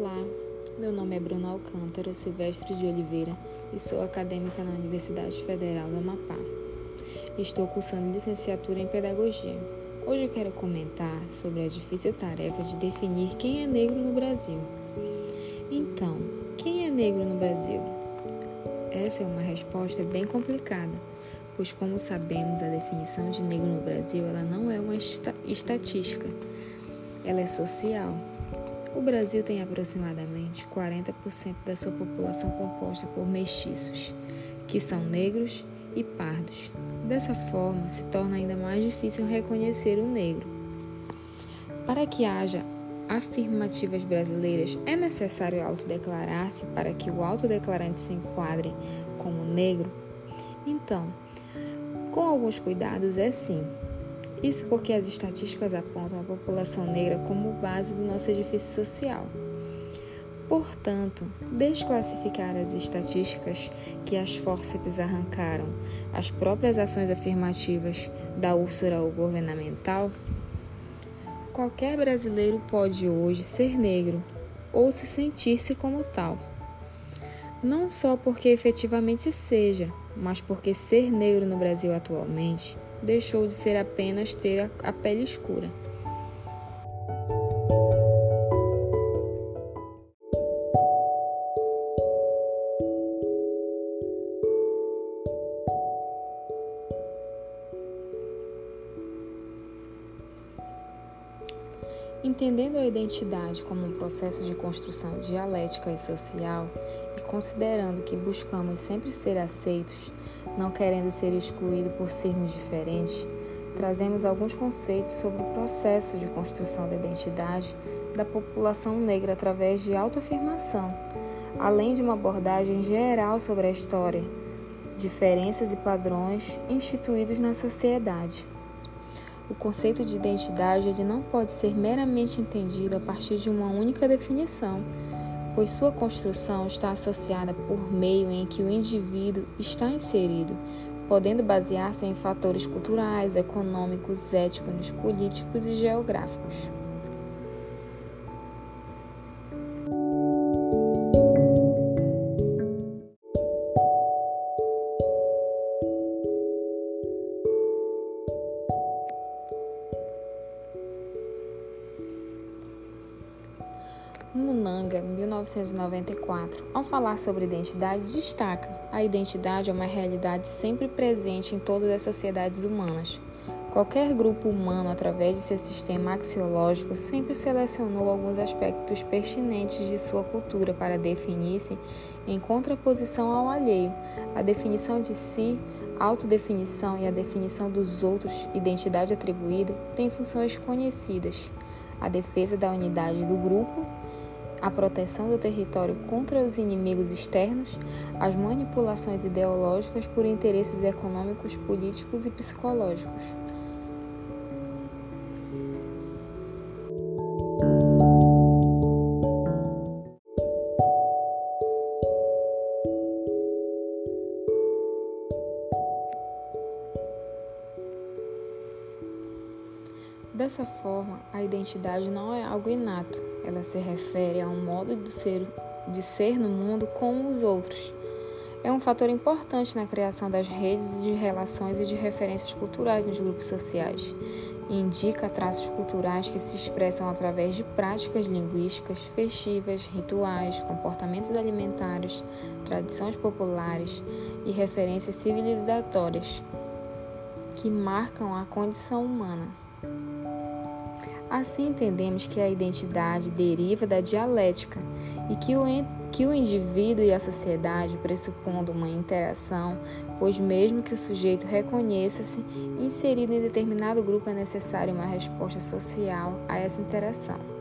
Olá, meu nome é Bruna Alcântara Silvestre de Oliveira e sou acadêmica na Universidade Federal do Amapá. Estou cursando licenciatura em Pedagogia. Hoje quero comentar sobre a difícil tarefa de definir quem é negro no Brasil. Então, quem é negro no Brasil? Essa é uma resposta bem complicada, pois como sabemos, a definição de negro no Brasil ela não é uma estatística, ela é social o Brasil tem aproximadamente 40% da sua população composta por mestiços, que são negros e pardos. Dessa forma, se torna ainda mais difícil reconhecer o negro. Para que haja afirmativas brasileiras, é necessário autodeclarar-se para que o autodeclarante se enquadre como negro? Então, com alguns cuidados, é sim. Isso porque as estatísticas apontam a população negra como base do nosso edifício social. Portanto, desclassificar as estatísticas que as fórceps arrancaram as próprias ações afirmativas da úrsula governamental, qualquer brasileiro pode hoje ser negro ou se sentir-se como tal. Não só porque efetivamente seja, mas porque ser negro no Brasil atualmente deixou de ser apenas ter a pele escura. Entendendo a identidade como um processo de construção dialética e social, e considerando que buscamos sempre ser aceitos, não querendo ser excluídos por sermos diferentes, trazemos alguns conceitos sobre o processo de construção da identidade da população negra através de autoafirmação, além de uma abordagem geral sobre a história, diferenças e padrões instituídos na sociedade. O conceito de identidade ele não pode ser meramente entendido a partir de uma única definição, pois sua construção está associada por meio em que o indivíduo está inserido, podendo basear-se em fatores culturais, econômicos, étnicos, políticos e geográficos. Munanga, 1994, ao falar sobre identidade, destaca: a identidade é uma realidade sempre presente em todas as sociedades humanas. Qualquer grupo humano, através de seu sistema axiológico, sempre selecionou alguns aspectos pertinentes de sua cultura para definir-se em contraposição ao alheio. A definição de si, autodefinição e a definição dos outros, identidade atribuída, têm funções conhecidas. A defesa da unidade do grupo a proteção do território contra os inimigos externos, as manipulações ideológicas por interesses econômicos, políticos e psicológicos. Dessa forma, a identidade não é algo inato, ela se refere a um modo de ser, de ser no mundo com os outros. É um fator importante na criação das redes de relações e de referências culturais nos grupos sociais. Indica traços culturais que se expressam através de práticas linguísticas, festivas, rituais, comportamentos alimentares, tradições populares e referências civilizatórias que marcam a condição humana. Assim entendemos que a identidade deriva da dialética e que o, que o indivíduo e a sociedade pressupondo uma interação, pois mesmo que o sujeito reconheça-se inserido em determinado grupo é necessária uma resposta social a essa interação.